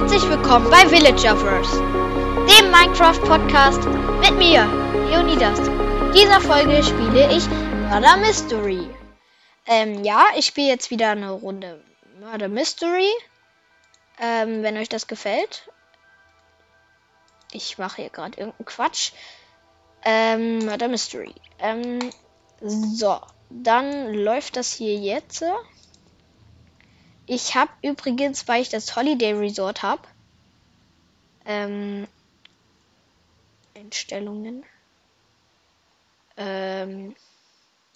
herzlich willkommen bei Villagers, dem Minecraft-Podcast mit mir, Leonidas. In dieser Folge spiele ich Murder Mystery. Ähm, ja, ich spiele jetzt wieder eine Runde Murder Mystery. Ähm, wenn euch das gefällt. Ich mache hier gerade irgendeinen Quatsch. Ähm, Murder Mystery. Ähm, so, dann läuft das hier jetzt. Ich habe übrigens, weil ich das Holiday Resort habe, ähm, Einstellungen, ähm,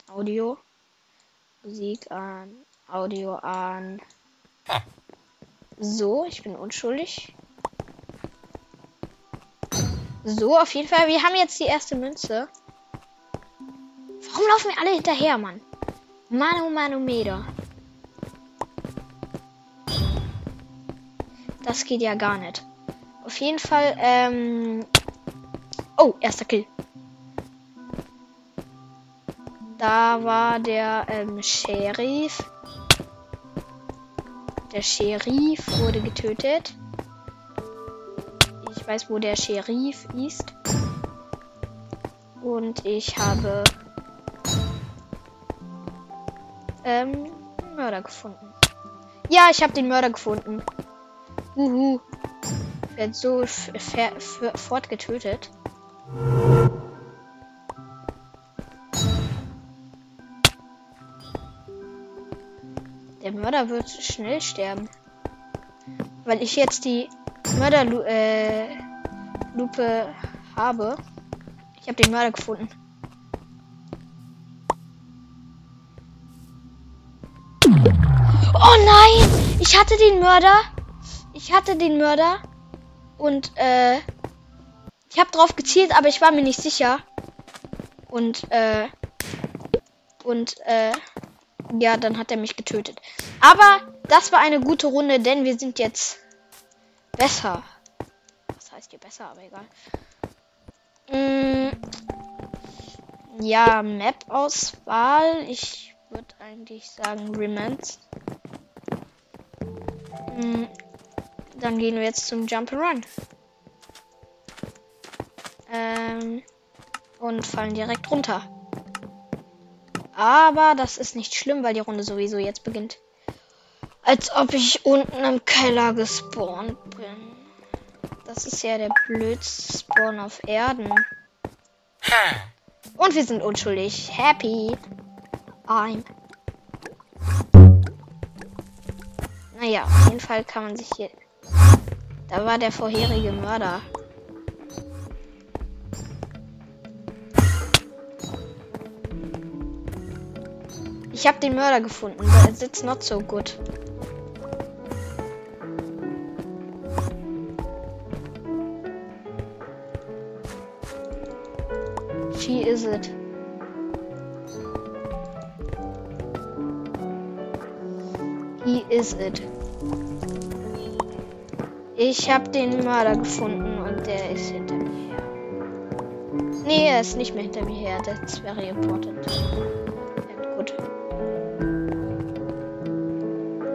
Audio, Musik an, Audio an. So, ich bin unschuldig. So, auf jeden Fall, wir haben jetzt die erste Münze. Warum laufen wir alle hinterher, Mann? Manu Manometer. Das geht ja gar nicht. Auf jeden Fall, ähm. Oh, erster Kill. Da war der ähm, Sheriff. Der Sheriff wurde getötet. Ich weiß, wo der Sheriff ist. Und ich habe ähm, Mörder gefunden. Ja, ich habe den Mörder gefunden. Uhu. Wird so fort getötet. Der Mörder wird schnell sterben. Weil ich jetzt die Mörderlupe äh, habe. Ich habe den Mörder gefunden. Oh nein! Ich hatte den Mörder. Ich hatte den Mörder. Und, äh. Ich habe drauf gezielt, aber ich war mir nicht sicher. Und, äh. Und, äh. Ja, dann hat er mich getötet. Aber das war eine gute Runde, denn wir sind jetzt besser. Was heißt hier besser, aber egal. Mm, ja, Map-Auswahl. Ich würde eigentlich sagen Remnants. Mm, dann gehen wir jetzt zum Jump Run. Ähm, und fallen direkt runter. Aber das ist nicht schlimm, weil die Runde sowieso jetzt beginnt. Als ob ich unten im Keller gespawnt bin. Das ist ja der blödste Spawn auf Erden. Und wir sind unschuldig. Happy. I'm. Naja, auf jeden Fall kann man sich hier. Da war der vorherige Mörder. Ich habe den Mörder gefunden. Der sitzt not so gut. She is it. He is it. Ich habe den Mörder gefunden und der ist hinter mir her. Nee, er ist nicht mehr hinter mir her. Das wäre important. Ja, gut.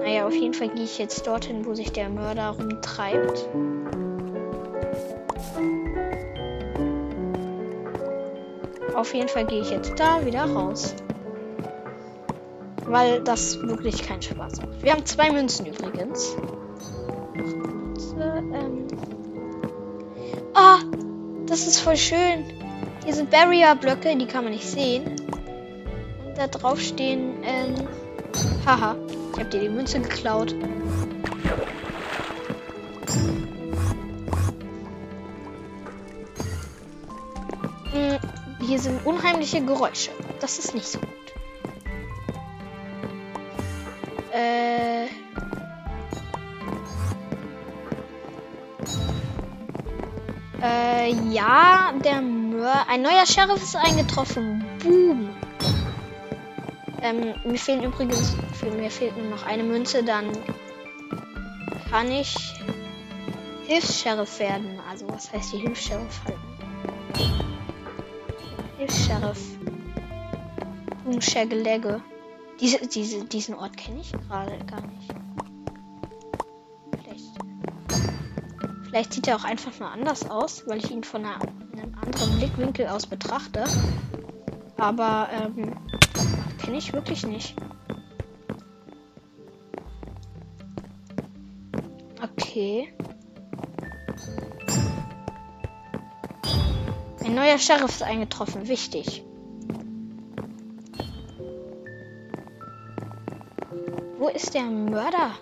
Naja, auf jeden Fall gehe ich jetzt dorthin, wo sich der Mörder rumtreibt. Auf jeden Fall gehe ich jetzt da wieder raus. Weil das wirklich keinen Spaß macht. Wir haben zwei Münzen übrigens. Das ist voll schön. Hier sind Barrier-Blöcke, die kann man nicht sehen. Und da drauf stehen, ähm, haha, ich habe dir die Münze geklaut. Hier sind unheimliche Geräusche. Das ist nicht so gut. Ja, der Mör ein neuer Sheriff ist eingetroffen. Boom. Ähm, mir fehlen übrigens, mir fehlt nur noch eine Münze, dann kann ich Hilfs-Sheriff werden. Also, was heißt die Hilfs-Sheriff halten? Sheriff. Umschägelege. Diese, diese, diesen Ort kenne ich gerade gar nicht. Vielleicht sieht er auch einfach mal anders aus, weil ich ihn von einer, einem anderen Blickwinkel aus betrachte. Aber ähm, kenne ich wirklich nicht. Okay. Ein neuer Sheriff ist eingetroffen. Wichtig. Wo ist der Mörder?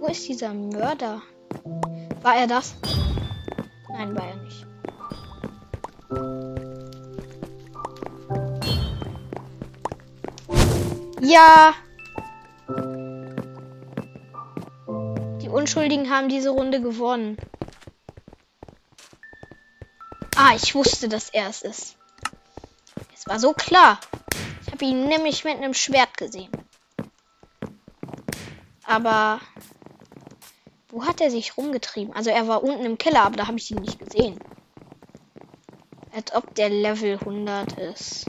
Wo ist dieser Mörder? War er das? Nein, war er nicht. Ja. Die Unschuldigen haben diese Runde gewonnen. Ah, ich wusste, dass er es ist. Es war so klar. Ich habe ihn nämlich mit einem Schwert gesehen. Aber wo hat er sich rumgetrieben? Also er war unten im Keller, aber da habe ich ihn nicht gesehen. Als ob der Level 100 ist.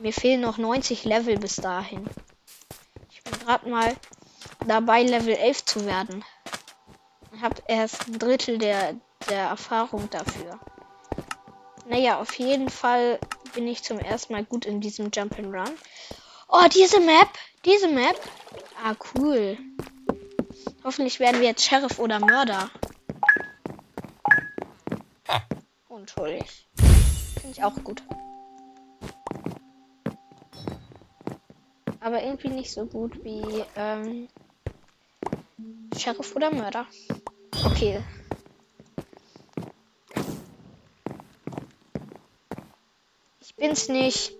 Mir fehlen noch 90 Level bis dahin. Ich bin gerade mal dabei, Level 11 zu werden. Ich habe erst ein Drittel der, der Erfahrung dafür. Naja, auf jeden Fall bin ich zum ersten Mal gut in diesem Jump'n'Run. Oh, diese Map! Diese Map! Ah, cool. Hoffentlich werden wir jetzt Sheriff oder Mörder. Unschuldig. Finde ich auch gut. aber irgendwie nicht so gut wie ähm, Sheriff oder Mörder. Okay. Ich bin's nicht.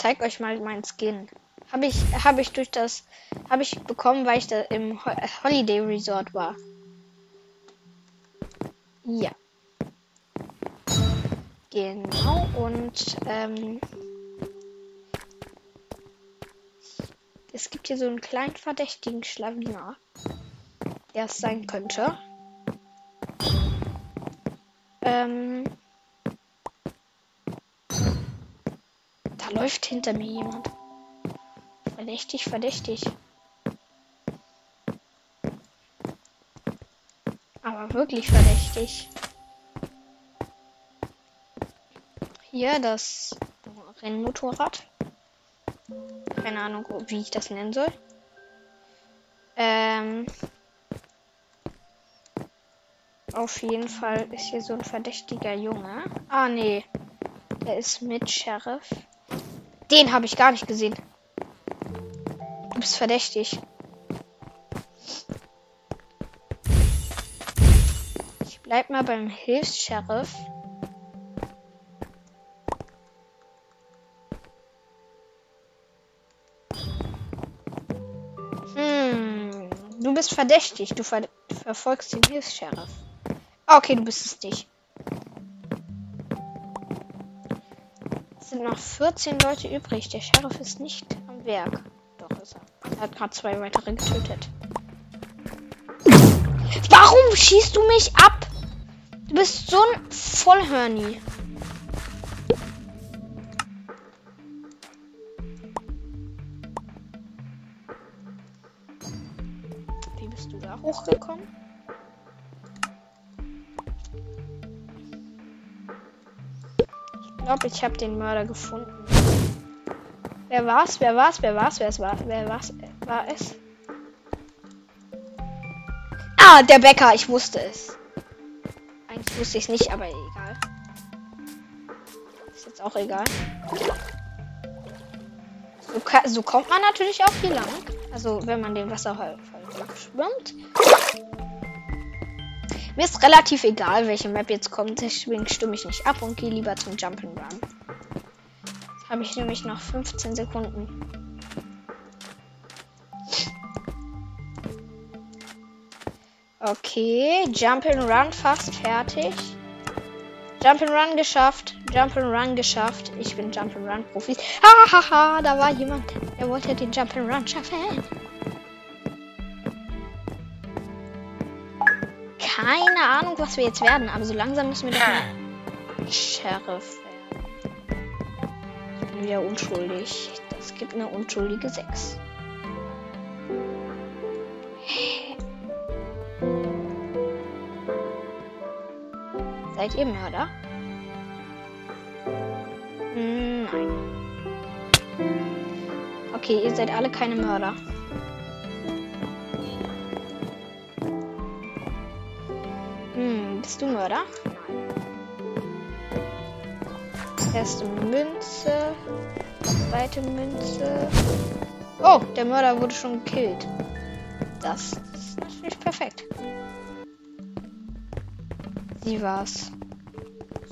Zeig euch mal meinen Skin. Habe ich, habe ich durch das, habe ich bekommen, weil ich da im Holiday Resort war. Ja. Genau, und ähm, es gibt hier so einen kleinen verdächtigen Schlawiner, der es sein könnte. Ähm, läuft hinter mir jemand. Verdächtig, verdächtig. wirklich verdächtig. Hier das Rennmotorrad. Keine Ahnung, wie ich das nennen soll. Ähm, auf jeden Fall ist hier so ein verdächtiger Junge. Ah, nee. Der ist mit Sheriff. Den habe ich gar nicht gesehen. Du bist verdächtig. Bleib mal beim Hilfs-Sheriff. Hm, du bist verdächtig. Du ver verfolgst den Hilfs-Sheriff. Ah, okay, du bist es nicht. Es sind noch 14 Leute übrig. Der Sheriff ist nicht am Werk. Doch ist er. Er hat gerade zwei weitere getötet. Warum schießt du mich ab? Du bist so ein Vollhörni. Wie bist du da hochgekommen? Glaube, ich habe den Mörder gefunden. Wer war's? Wer war's? Wer war's? Wer war? Wer war's? War es? Ah, der Bäcker. Ich wusste es. Eigentlich wusste ich es nicht, aber egal. Ist jetzt auch egal. So, so, kommt man natürlich auch hier lang. Also wenn man den Wasserfall schwimmt. Mir ist relativ egal, welche Map jetzt kommt. Deswegen stimme ich nicht ab und gehe lieber zum Jump'n'Run. Habe ich nämlich noch 15 Sekunden. Okay, Jump and Run fast fertig. Jump and Run geschafft. Jump and Run geschafft. Ich bin Jump and Run Profi. Hahaha, da war jemand, der wollte den Jump and Run schaffen. Keine Ahnung, was wir jetzt werden, aber so langsam müssen wir doch mal Sheriff werden. Ich bin wieder unschuldig. Das gibt eine unschuldige 6. Seid ihr Mörder? Hm, nein. Okay, ihr seid alle keine Mörder. Bist du Mörder? Erste Münze. Zweite Münze. Oh, der Mörder wurde schon gekillt. Das ist natürlich perfekt. Sie war's.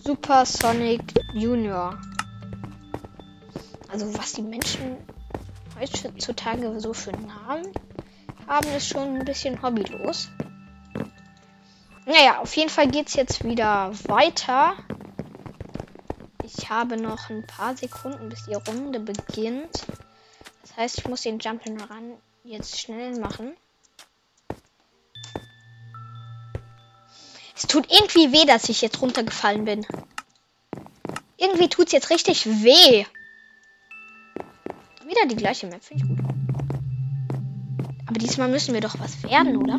Super Sonic Junior. Also was die Menschen heutzutage so für Namen haben, ist schon ein bisschen hobbylos. Naja, auf jeden Fall geht's jetzt wieder weiter. Ich habe noch ein paar Sekunden, bis die Runde beginnt. Das heißt, ich muss den Jump'n'Run jetzt schnell machen. Es tut irgendwie weh, dass ich jetzt runtergefallen bin. Irgendwie tut es jetzt richtig weh. Wieder die gleiche Map, finde ich gut. Aber diesmal müssen wir doch was werden, oder?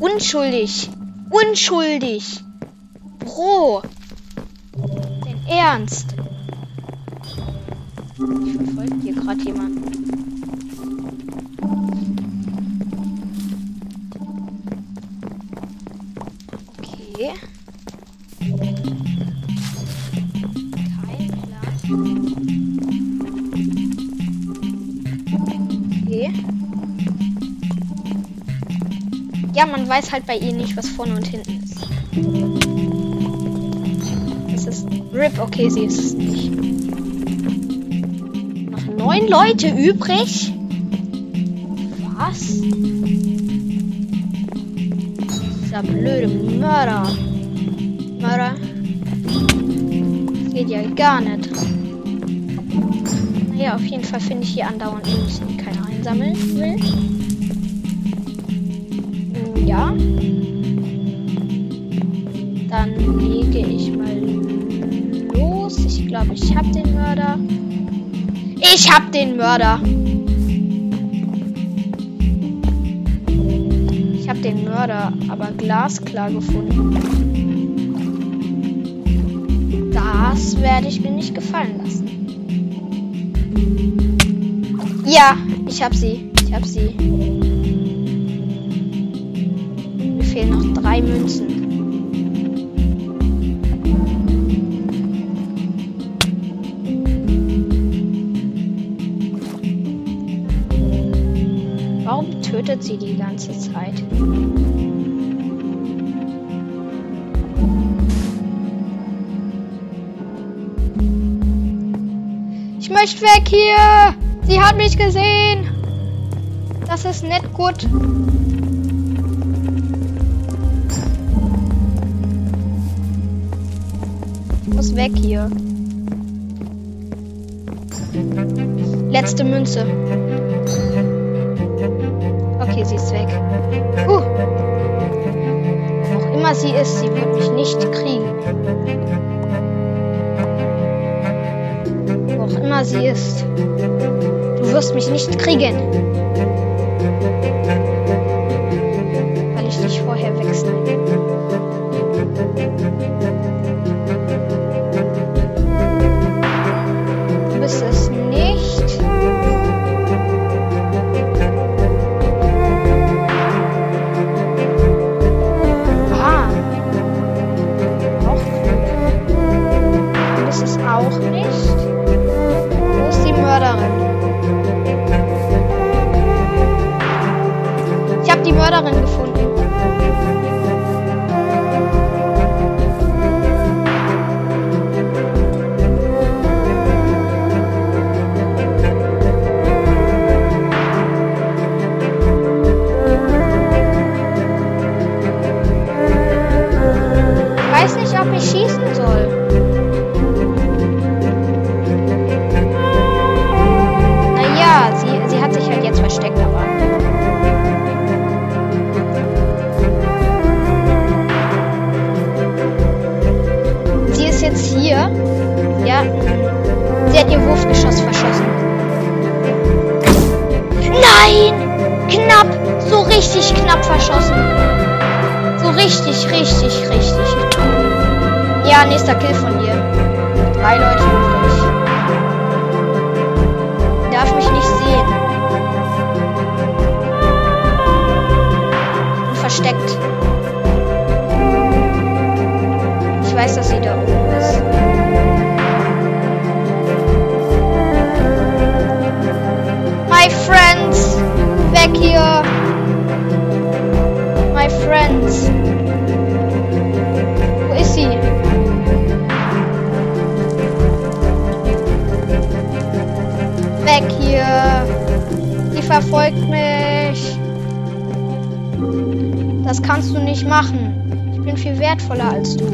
Unschuldig. Unschuldig. Bro. Den Ernst. Ich verfolge hier gerade jemanden. Okay. Ja, man weiß halt bei ihnen nicht, was vorne und hinten ist. Das ist RIP, okay, sie ist es nicht. Noch neun Leute übrig? Was? Dieser blöde Mörder. Mörder. Das geht ja gar nicht. Naja, auf jeden Fall finde ich hier andauernd Münzen, die keiner einsammeln will. Ja. Dann lege ich mal los. Ich glaube, ich habe den Mörder. Ich habe den Mörder. Ich habe den Mörder aber glasklar gefunden. Das werde ich mir nicht gefallen lassen. Ja, ich habe sie. Ich habe sie. Drei Münzen. Warum tötet sie die ganze Zeit? Ich möchte weg hier! Sie hat mich gesehen! Das ist nicht gut. Muss weg hier. Letzte Münze. Okay, sie ist weg. Uh. Wo auch immer sie ist, sie wird mich nicht kriegen. Wo auch immer sie ist. Du wirst mich nicht kriegen. Weil ich dich vorher wechsle. Das kannst du nicht machen. Ich bin viel wertvoller als du.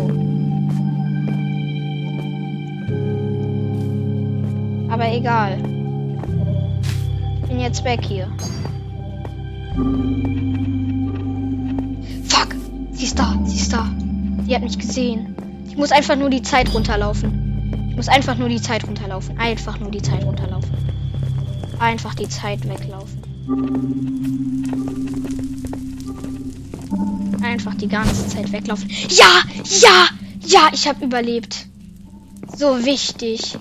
Aber egal. Ich bin jetzt weg hier. Fuck! Sie ist da, sie ist da. Sie hat mich gesehen. Ich muss einfach nur die Zeit runterlaufen. Ich muss einfach nur die Zeit runterlaufen. Einfach nur die Zeit runterlaufen. Einfach die Zeit weglaufen. Einfach die ganze Zeit weglaufen. Ja! Ja! Ja! Ich habe überlebt. So wichtig.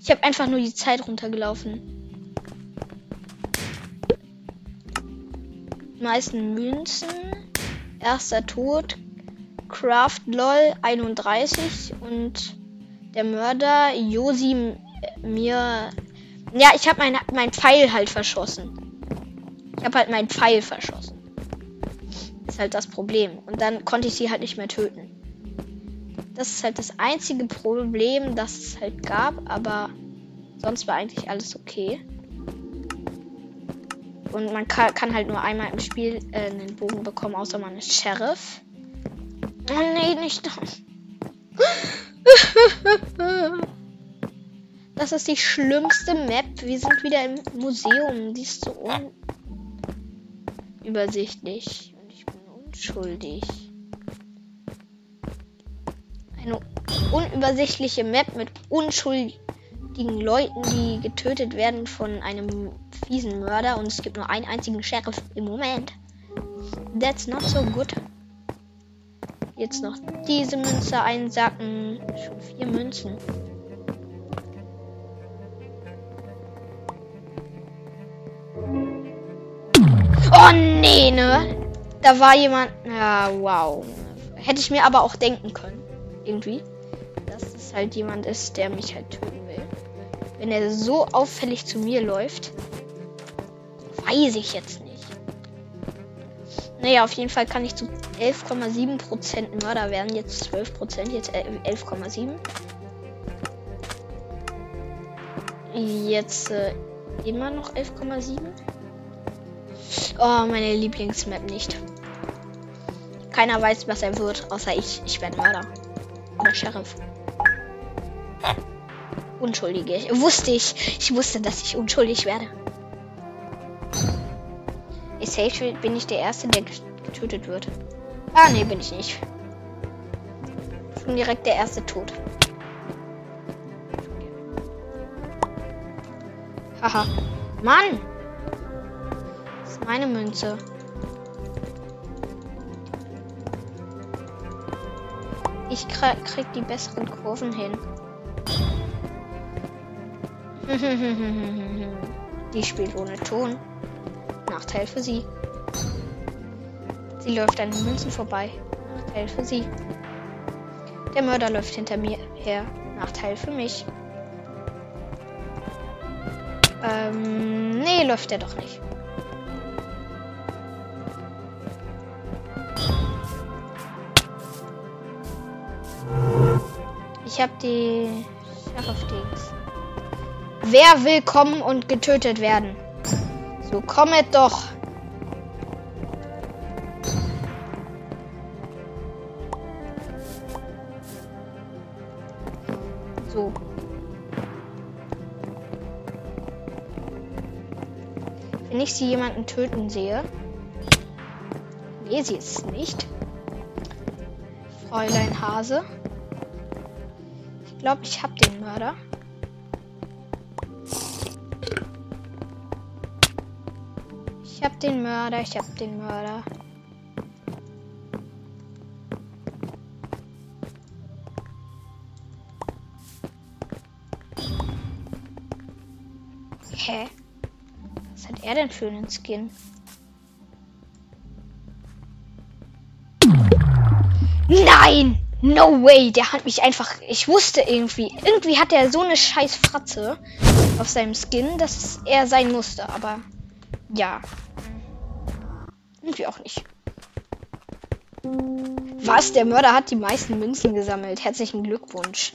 Ich habe einfach nur die Zeit runtergelaufen. Meisten Münzen. Erster Tod. Craft LOL 31 und der Mörder Josi mir. Ja, ich habe mein, mein Pfeil halt verschossen. Ich habe halt meinen Pfeil verschossen. Ist halt das Problem. Und dann konnte ich sie halt nicht mehr töten. Das ist halt das einzige Problem, das es halt gab, aber sonst war eigentlich alles okay. Und man kann, kann halt nur einmal im Spiel äh, einen Bogen bekommen, außer man ist Sheriff. Oh nee, nicht das. Das ist die schlimmste Map. Wir sind wieder im Museum. Die ist so unübersichtlich. Unschuldig. Eine unübersichtliche Map mit unschuldigen Leuten, die getötet werden von einem fiesen Mörder. Und es gibt nur einen einzigen Sheriff im Moment. That's not so good. Jetzt noch diese Münze einsacken. Schon vier Münzen. Oh nee, ne? Da war jemand. Ja, wow. Hätte ich mir aber auch denken können. Irgendwie. Dass es halt jemand ist, der mich halt töten will. Wenn er so auffällig zu mir läuft. Weiß ich jetzt nicht. Naja, auf jeden Fall kann ich zu 11,7% Mörder werden. Jetzt 12%, jetzt 11,7%. Jetzt äh, immer noch 11,7. Oh, meine Lieblingsmap nicht. Keiner weiß, was er wird, außer ich. Ich werde Mörder. Oder Sheriff. Unschuldige. Wusste ich. Ich wusste, dass ich unschuldig werde. Ich bin ich der Erste, der getötet wird. Ah, nee, bin ich nicht. Schon direkt der erste Tod. Haha. Mann! Das ist meine Münze. Ich krieg die besseren Kurven hin. die spielt ohne Ton. Nachteil für sie. Sie läuft an den Münzen vorbei. Nachteil für sie. Der Mörder läuft hinter mir her. Nachteil für mich. Ähm, nee, läuft er doch nicht. Ich habe die Sheriff-Dings. Wer will kommen und getötet werden? So, kommet doch. So. Wenn ich sie jemanden töten sehe. Sie ist es nicht. Fräulein Hase glaube, ich habe den Mörder. Ich habe den Mörder, ich habe den Mörder. Hä? Was hat er denn für einen Skin? Nein! No way! Der hat mich einfach. Ich wusste irgendwie. Irgendwie hat er so eine scheiß Fratze auf seinem Skin, dass er sein musste. Aber ja. Irgendwie auch nicht. Was? Der Mörder hat die meisten Münzen gesammelt. Herzlichen Glückwunsch.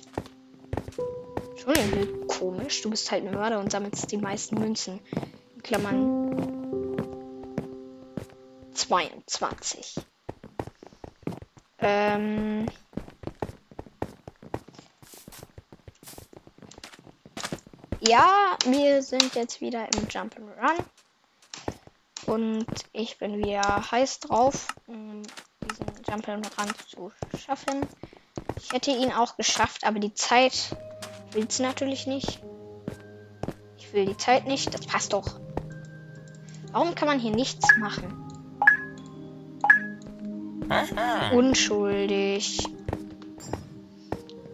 Schon irgendwie komisch. Du bist halt ein Mörder und sammelst die meisten Münzen. In Klammern 22. Ähm. Ja, wir sind jetzt wieder im Jump'n'Run. Und ich bin wieder heiß drauf, um diesen Jump'n'Run zu schaffen. Ich hätte ihn auch geschafft, aber die Zeit will es natürlich nicht. Ich will die Zeit nicht, das passt doch. Warum kann man hier nichts machen? Unschuldig.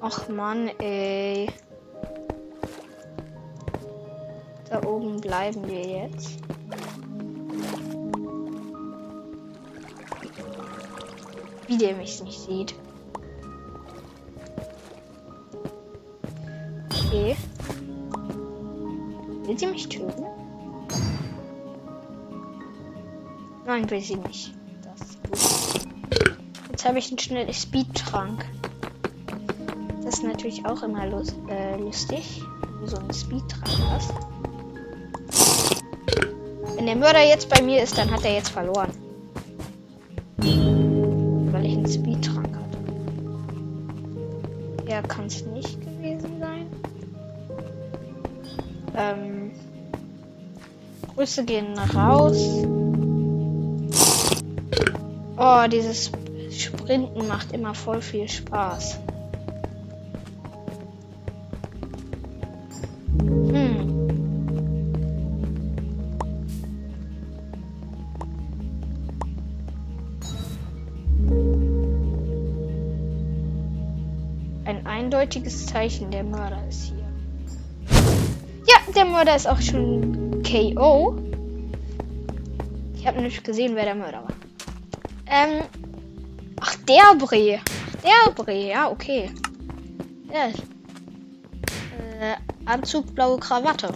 Ach man, ey. Da oben bleiben wir jetzt. Wie der mich nicht sieht. Okay. Will sie mich töten? Nein, will sie nicht. Jetzt habe ich einen schnellen Speed-Trank. Das ist natürlich auch immer lust, äh, lustig, wenn du so einen Speed-Trank hast. Wenn der Mörder jetzt bei mir ist, dann hat er jetzt verloren. Weil ich einen Speed-Trank hatte. Ja, kann es nicht gewesen sein. Ähm, Grüße gehen raus. Oh, dieses Sprinten macht immer voll viel Spaß. Eindeutiges Zeichen, der Mörder ist hier. Ja, der Mörder ist auch schon KO. Ich habe nicht gesehen, wer der Mörder war. Ähm, Ach, der Bre. Der Bre, ja, okay. Ja. Äh, Anzug, blaue Krawatte.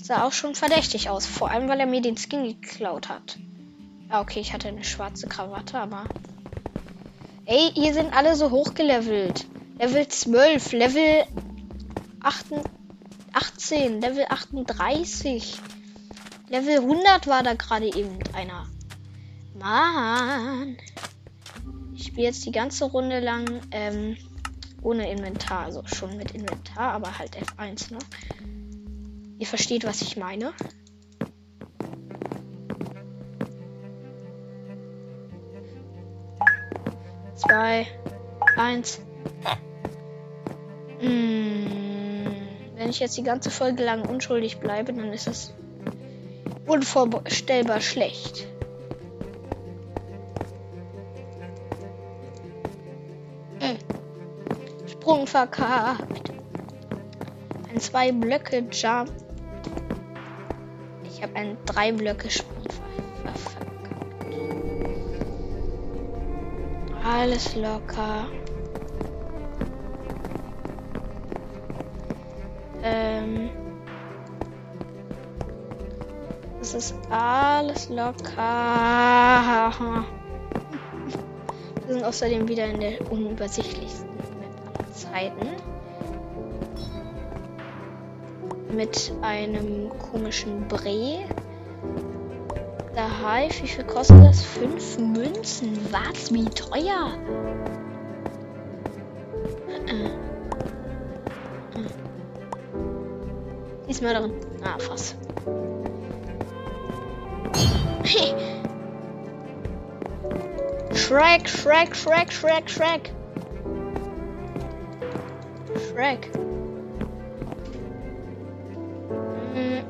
Sah auch schon verdächtig aus. Vor allem, weil er mir den Skin geklaut hat. Ja, okay, ich hatte eine schwarze Krawatte, aber. Ey, hier sind alle so hochgelevelt. Level 12, Level 8, 18, Level 38. Level 100 war da gerade eben einer. Mann. Ich spiele jetzt die ganze Runde lang ähm, ohne Inventar. Also schon mit Inventar, aber halt F1, ne? Ihr versteht, was ich meine. Zwei, eins. Hm, wenn ich jetzt die ganze Folge lang unschuldig bleibe, dann ist das unvorstellbar schlecht. Sprung verkackt. Ein zwei Blöcke Jump. Ich habe ein drei Blöcke Sprung verkackt. Alles locker. Ähm. Es ist alles locker. Wir sind außerdem wieder in der unübersichtlichsten Zeiten. Mit einem komischen Bre. Der Hive, wie viel kostet das? Fünf Münzen. Was? Wie teuer? Diesmal drin. Ah, fast. Shrek, Shrek, Shrek, Shrek, Shrek. Shrek. Hm,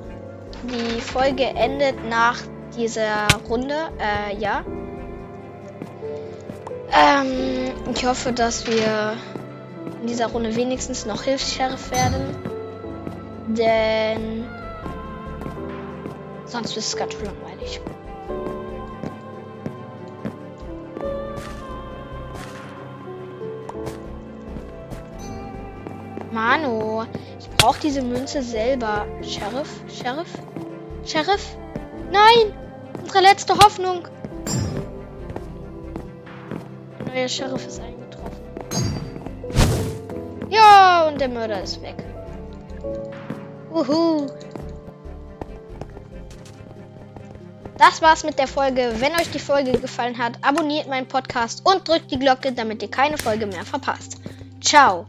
die Folge endet nach dieser Runde. Äh, ja. Ähm, ich hoffe, dass wir in dieser Runde wenigstens noch Hilfs-Sheriff werden. Denn sonst ist es ganz langweilig. Mano, ich brauche diese Münze selber. Sheriff? Sheriff? Sheriff? Nein! Unsere letzte Hoffnung. Der neue Sheriff ist eingetroffen. Ja, und der Mörder ist weg. Uhu. Das war's mit der Folge. Wenn euch die Folge gefallen hat, abonniert meinen Podcast und drückt die Glocke, damit ihr keine Folge mehr verpasst. Ciao.